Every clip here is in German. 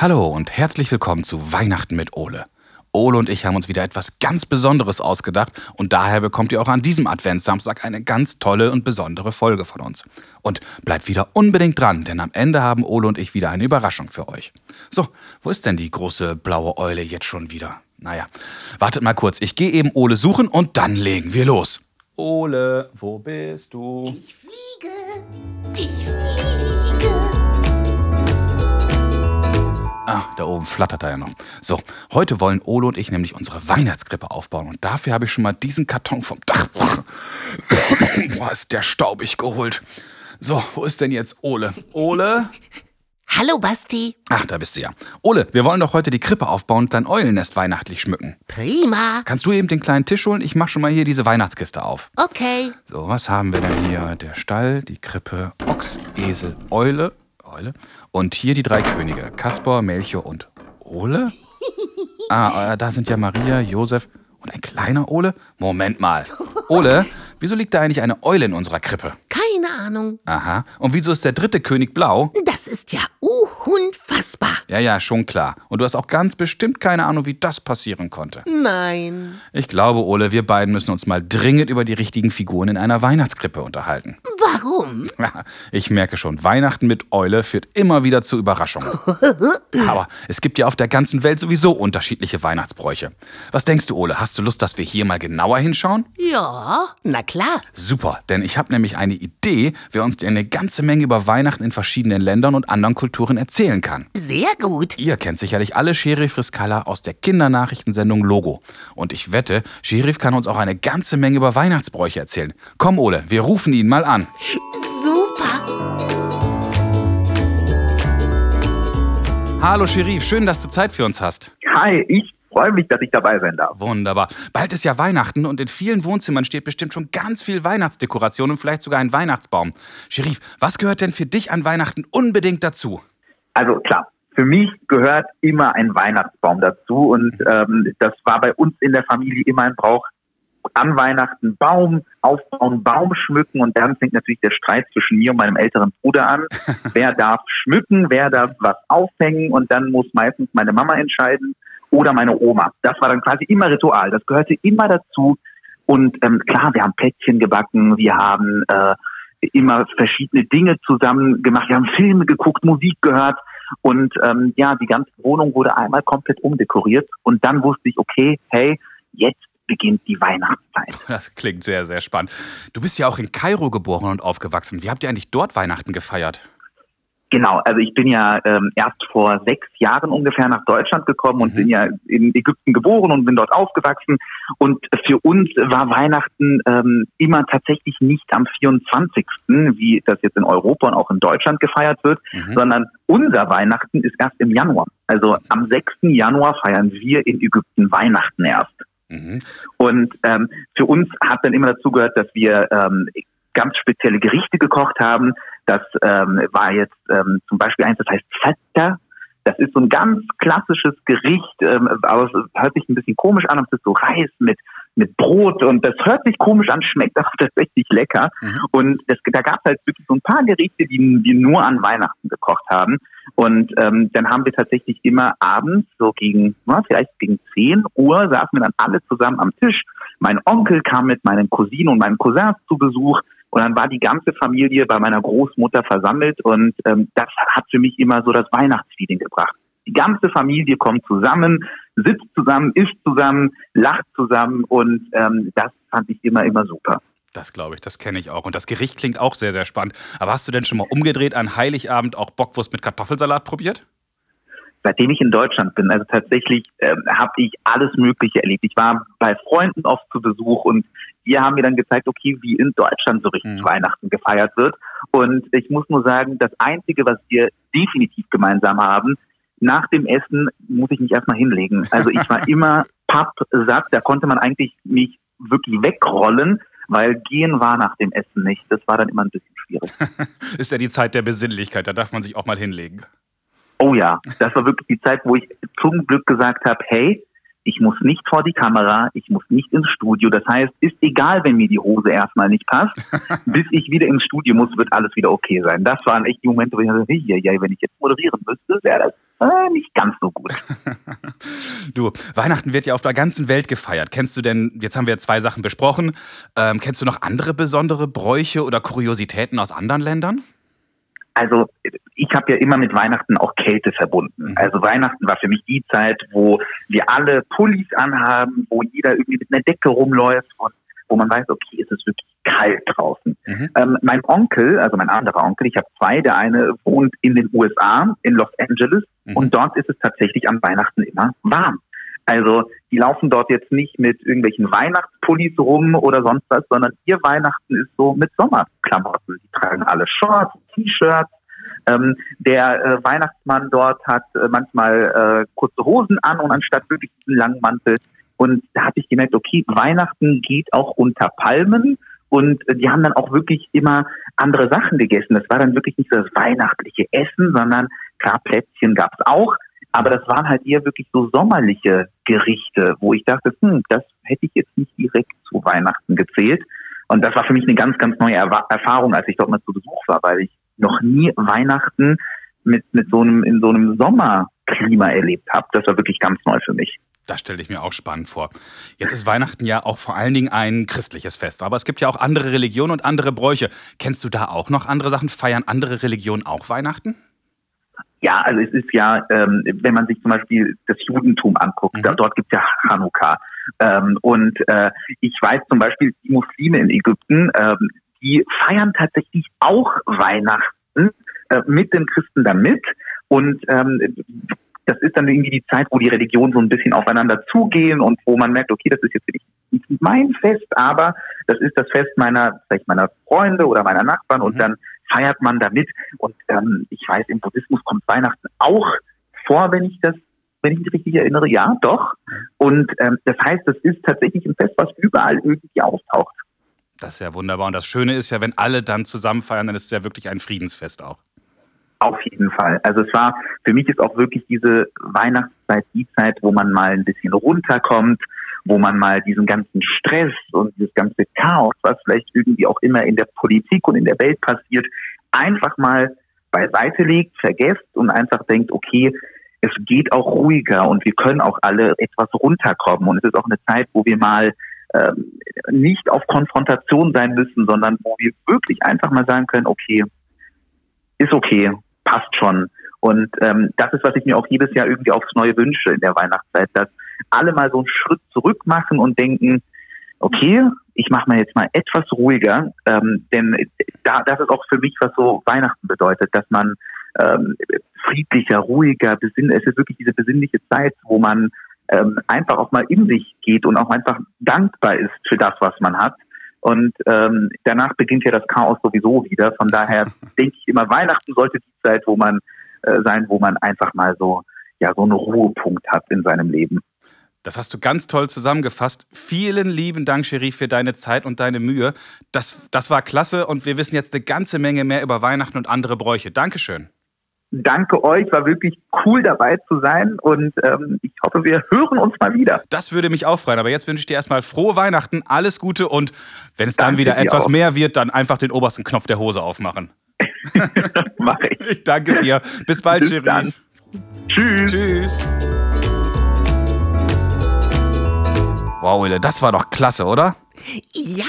Hallo und herzlich willkommen zu Weihnachten mit Ole. Ole und ich haben uns wieder etwas ganz Besonderes ausgedacht und daher bekommt ihr auch an diesem Adventssamstag eine ganz tolle und besondere Folge von uns. Und bleibt wieder unbedingt dran, denn am Ende haben Ole und ich wieder eine Überraschung für euch. So, wo ist denn die große blaue Eule jetzt schon wieder? Naja, wartet mal kurz, ich gehe eben Ole suchen und dann legen wir los. Ole, wo bist du? Ich fliege, ich fliege. Ah, da oben flattert er ja noch. So, heute wollen Ole und ich nämlich unsere Weihnachtskrippe aufbauen. Und dafür habe ich schon mal diesen Karton vom Dach. Boah, ist der staubig geholt. So, wo ist denn jetzt Ole? Ole? Hallo Basti. Ach, da bist du ja. Ole, wir wollen doch heute die Krippe aufbauen und dein Eulennest weihnachtlich schmücken. Prima. Kannst du eben den kleinen Tisch holen? Ich mach schon mal hier diese Weihnachtskiste auf. Okay. So, was haben wir denn hier? Der Stall, die Krippe, Ochs, Esel, Eule. Eule. Und hier die drei Könige. Kaspar, Melchior und Ole? Ah, äh, da sind ja Maria, Josef und ein kleiner Ole. Moment mal. Ole, wieso liegt da eigentlich eine Eule in unserer Krippe? Keine Ahnung. Aha. Und wieso ist der dritte König blau? Das ist ja unfassbar. Ja, ja, schon klar. Und du hast auch ganz bestimmt keine Ahnung, wie das passieren konnte. Nein. Ich glaube, Ole, wir beiden müssen uns mal dringend über die richtigen Figuren in einer Weihnachtskrippe unterhalten. Ja, Ich merke schon, Weihnachten mit Eule führt immer wieder zu Überraschungen. Aber es gibt ja auf der ganzen Welt sowieso unterschiedliche Weihnachtsbräuche. Was denkst du, Ole? Hast du Lust, dass wir hier mal genauer hinschauen? Ja, na klar. Super, denn ich habe nämlich eine Idee, wer uns dir eine ganze Menge über Weihnachten in verschiedenen Ländern und anderen Kulturen erzählen kann. Sehr gut. Ihr kennt sicherlich alle Sheriff Riskala aus der Kindernachrichtensendung Logo. Und ich wette, Sheriff kann uns auch eine ganze Menge über Weihnachtsbräuche erzählen. Komm, Ole, wir rufen ihn mal an. Super. Hallo Sheriff, schön, dass du Zeit für uns hast. Hi, ich freue mich, dass ich dabei sein darf. Wunderbar. Bald ist ja Weihnachten und in vielen Wohnzimmern steht bestimmt schon ganz viel Weihnachtsdekoration und vielleicht sogar ein Weihnachtsbaum. Sheriff, was gehört denn für dich an Weihnachten unbedingt dazu? Also klar, für mich gehört immer ein Weihnachtsbaum dazu und ähm, das war bei uns in der Familie immer ein Brauch. An Weihnachten Baum aufbauen, Baum schmücken und dann fängt natürlich der Streit zwischen mir und meinem älteren Bruder an. wer darf schmücken, wer darf was aufhängen und dann muss meistens meine Mama entscheiden oder meine Oma. Das war dann quasi immer Ritual. Das gehörte immer dazu. Und ähm, klar, wir haben Plätzchen gebacken, wir haben äh, immer verschiedene Dinge zusammen gemacht, wir haben Filme geguckt, Musik gehört und ähm, ja, die ganze Wohnung wurde einmal komplett umdekoriert und dann wusste ich, okay, hey, jetzt beginnt die Weihnachtszeit. Das klingt sehr, sehr spannend. Du bist ja auch in Kairo geboren und aufgewachsen. Wie habt ihr eigentlich dort Weihnachten gefeiert? Genau, also ich bin ja ähm, erst vor sechs Jahren ungefähr nach Deutschland gekommen und Mhm. bin ja in Ägypten geboren und bin dort aufgewachsen. Und für uns war Weihnachten ähm, immer tatsächlich nicht am 24., wie das jetzt in Europa und auch in Deutschland gefeiert wird, Mhm. sondern unser Weihnachten ist erst im Januar. Also am 6. Januar feiern wir in Ägypten Weihnachten erst. Mhm. Und ähm, für uns hat dann immer dazu gehört, dass wir ähm, ganz spezielle Gerichte gekocht haben. Das ähm, war jetzt ähm, zum Beispiel eins, das heißt Feta. Das ist so ein ganz klassisches Gericht, ähm, aber es hört sich ein bisschen komisch an. Es ist so Reis mit mit Brot und das hört sich komisch an, schmeckt aber tatsächlich lecker. Mhm. Und das, da gab es halt wirklich so ein paar Gerichte, die, die nur an Weihnachten gekocht haben. Und ähm, dann haben wir tatsächlich immer abends, so gegen, na, vielleicht gegen 10 Uhr, saßen wir dann alle zusammen am Tisch. Mein Onkel kam mit meinen Cousinen und meinen Cousins zu Besuch. Und dann war die ganze Familie bei meiner Großmutter versammelt. Und ähm, das hat für mich immer so das Weihnachtsfeeling gebracht. Die ganze Familie kommt zusammen, sitzt zusammen, isst zusammen, lacht zusammen. Und ähm, das fand ich immer, immer super. Das glaube ich, das kenne ich auch. Und das Gericht klingt auch sehr, sehr spannend. Aber hast du denn schon mal umgedreht an Heiligabend auch Bockwurst mit Kartoffelsalat probiert? seitdem ich in Deutschland bin, also tatsächlich ähm, habe ich alles Mögliche erlebt. Ich war bei Freunden oft zu Besuch und die haben mir dann gezeigt, okay, wie in Deutschland so richtig Mhm. Weihnachten gefeiert wird. Und ich muss nur sagen, das Einzige, was wir definitiv gemeinsam haben, nach dem Essen muss ich mich erstmal hinlegen. Also ich war immer pappsatt, da konnte man eigentlich mich wirklich wegrollen, weil gehen war nach dem Essen nicht. Das war dann immer ein bisschen schwierig. Ist ja die Zeit der Besinnlichkeit, da darf man sich auch mal hinlegen. Oh ja, das war wirklich die Zeit, wo ich zum Glück gesagt habe, hey, ich muss nicht vor die Kamera, ich muss nicht ins Studio. Das heißt, ist egal, wenn mir die Hose erstmal nicht passt, bis ich wieder ins Studio muss, wird alles wieder okay sein. Das waren echt die Momente, wo ich dachte, hey, ja, wenn ich jetzt moderieren müsste, wäre das äh, nicht ganz so gut. du, Weihnachten wird ja auf der ganzen Welt gefeiert. Kennst du denn, jetzt haben wir zwei Sachen besprochen, ähm, kennst du noch andere besondere Bräuche oder Kuriositäten aus anderen Ländern? Also ich habe ja immer mit Weihnachten auch Kälte verbunden. Mhm. Also Weihnachten war für mich die Zeit, wo wir alle Pullis anhaben, wo jeder irgendwie mit einer Decke rumläuft und wo man weiß, okay, es ist wirklich kalt draußen. Mhm. Ähm, mein Onkel, also mein anderer Onkel, ich habe zwei, der eine wohnt in den USA, in Los Angeles, mhm. und dort ist es tatsächlich an Weihnachten immer warm. Also die laufen dort jetzt nicht mit irgendwelchen Weihnachtspullis rum oder sonst was, sondern ihr Weihnachten ist so mit Sommerklamotten. Die tragen alle Shorts, T-Shirts. Ähm, der äh, Weihnachtsmann dort hat äh, manchmal äh, kurze Hosen an und anstatt wirklich diesen langen Mantel. Und da habe ich gemerkt, okay, Weihnachten geht auch unter Palmen. Und äh, die haben dann auch wirklich immer andere Sachen gegessen. Das war dann wirklich nicht so das weihnachtliche Essen, sondern klar, Plätzchen gab es auch, aber das waren halt eher wirklich so sommerliche Gerichte, wo ich dachte, hm, das hätte ich jetzt nicht direkt zu Weihnachten gezählt. Und das war für mich eine ganz, ganz neue Erfahrung, als ich dort mal zu Besuch war, weil ich noch nie Weihnachten mit, mit so einem, in so einem Sommerklima erlebt habe. Das war wirklich ganz neu für mich. Das stelle ich mir auch spannend vor. Jetzt ist Weihnachten ja auch vor allen Dingen ein christliches Fest, aber es gibt ja auch andere Religionen und andere Bräuche. Kennst du da auch noch andere Sachen? Feiern andere Religionen auch Weihnachten? Ja, also es ist ja, ähm, wenn man sich zum Beispiel das Judentum anguckt, mhm. da, dort gibt es ja Hanukkah. Ähm, und äh, ich weiß zum Beispiel, die Muslime in Ägypten, ähm, die feiern tatsächlich auch Weihnachten äh, mit den Christen damit. Und ähm, das ist dann irgendwie die Zeit, wo die Religionen so ein bisschen aufeinander zugehen und wo man merkt, okay, das ist jetzt nicht mein Fest, aber das ist das Fest meiner, vielleicht meiner Freunde oder meiner Nachbarn und mhm. dann feiert man damit. Und ähm, ich weiß, im Buddhismus kommt Weihnachten auch vor, wenn ich das, wenn ich mich richtig erinnere. Ja, doch. Und ähm, das heißt, das ist tatsächlich ein Fest, was überall irgendwie auftaucht. Das ist ja wunderbar. Und das Schöne ist ja, wenn alle dann zusammen feiern, dann ist es ja wirklich ein Friedensfest auch. Auf jeden Fall. Also es war, für mich ist auch wirklich diese Weihnachtszeit die Zeit, wo man mal ein bisschen runterkommt, wo man mal diesen ganzen Stress und dieses ganze Chaos, was vielleicht irgendwie auch immer in der Politik und in der Welt passiert, einfach mal beiseite legt, vergesst und einfach denkt, okay, es geht auch ruhiger und wir können auch alle etwas runterkommen. Und es ist auch eine Zeit, wo wir mal ähm, nicht auf Konfrontation sein müssen, sondern wo wir wirklich einfach mal sagen können, okay, ist okay, passt schon. Und ähm, das ist, was ich mir auch jedes Jahr irgendwie aufs Neue wünsche in der Weihnachtszeit, dass alle mal so einen Schritt zurück machen und denken, okay, ich mache mal jetzt mal etwas ruhiger, ähm, denn da, das ist auch für mich, was so Weihnachten bedeutet, dass man ähm, friedlicher, ruhiger, besinn es ist wirklich diese besinnliche Zeit, wo man ähm, einfach auch mal in sich geht und auch einfach dankbar ist für das, was man hat. Und ähm, danach beginnt ja das Chaos sowieso wieder. Von daher denke ich immer, Weihnachten sollte die Zeit, wo man äh, sein, wo man einfach mal so ja so einen Ruhepunkt hat in seinem Leben. Das hast du ganz toll zusammengefasst. Vielen lieben Dank, Sherif, für deine Zeit und deine Mühe. Das, das war klasse und wir wissen jetzt eine ganze Menge mehr über Weihnachten und andere Bräuche. Dankeschön. Danke euch, war wirklich cool dabei zu sein und ähm, ich hoffe, wir hören uns mal wieder. Das würde mich auch freuen, aber jetzt wünsche ich dir erstmal frohe Weihnachten, alles Gute und wenn es dann Danke wieder etwas auch. mehr wird, dann einfach den obersten Knopf der Hose aufmachen. Mach ich. Ich danke dir. Bis bald, Bis Sherif. Tschüss. Tschüss. Wow, Wille, das war doch klasse, oder? Ja,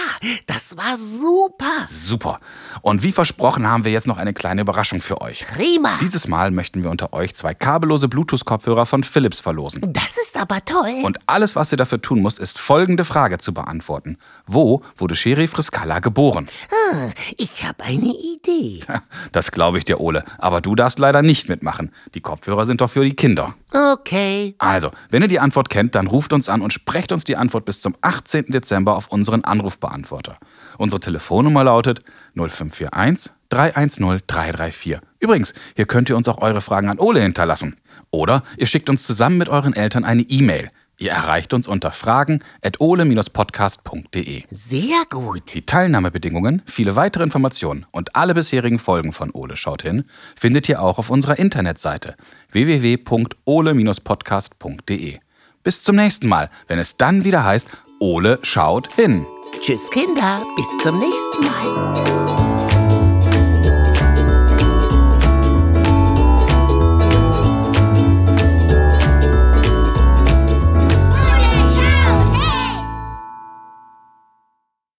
das war super. Super. Und wie versprochen haben wir jetzt noch eine kleine Überraschung für euch. Prima. Dieses Mal möchten wir unter euch zwei kabellose Bluetooth-Kopfhörer von Philips verlosen. Das ist aber toll. Und alles, was ihr dafür tun müsst, ist folgende Frage zu beantworten. Wo wurde Sheriff Riskala geboren? Ah, ich habe eine Idee. Das glaube ich dir, Ole. Aber du darfst leider nicht mitmachen. Die Kopfhörer sind doch für die Kinder. Okay. Also, wenn ihr die Antwort kennt, dann ruft uns an und sprecht uns die Antwort bis zum 18. Dezember auf unseren Anrufbeantworter. Unsere Telefonnummer lautet 0541 310 334. Übrigens, hier könnt ihr uns auch eure Fragen an Ole hinterlassen. Oder ihr schickt uns zusammen mit euren Eltern eine E-Mail. Ihr erreicht uns unter fragen.ole-podcast.de. Sehr gut. Die Teilnahmebedingungen, viele weitere Informationen und alle bisherigen Folgen von Ole schaut hin findet ihr auch auf unserer Internetseite www.ole-podcast.de. bis zum nächsten Mal, wenn es dann wieder heißt, Ole schaut hin. Tschüss, Kinder. Bis zum nächsten Mal.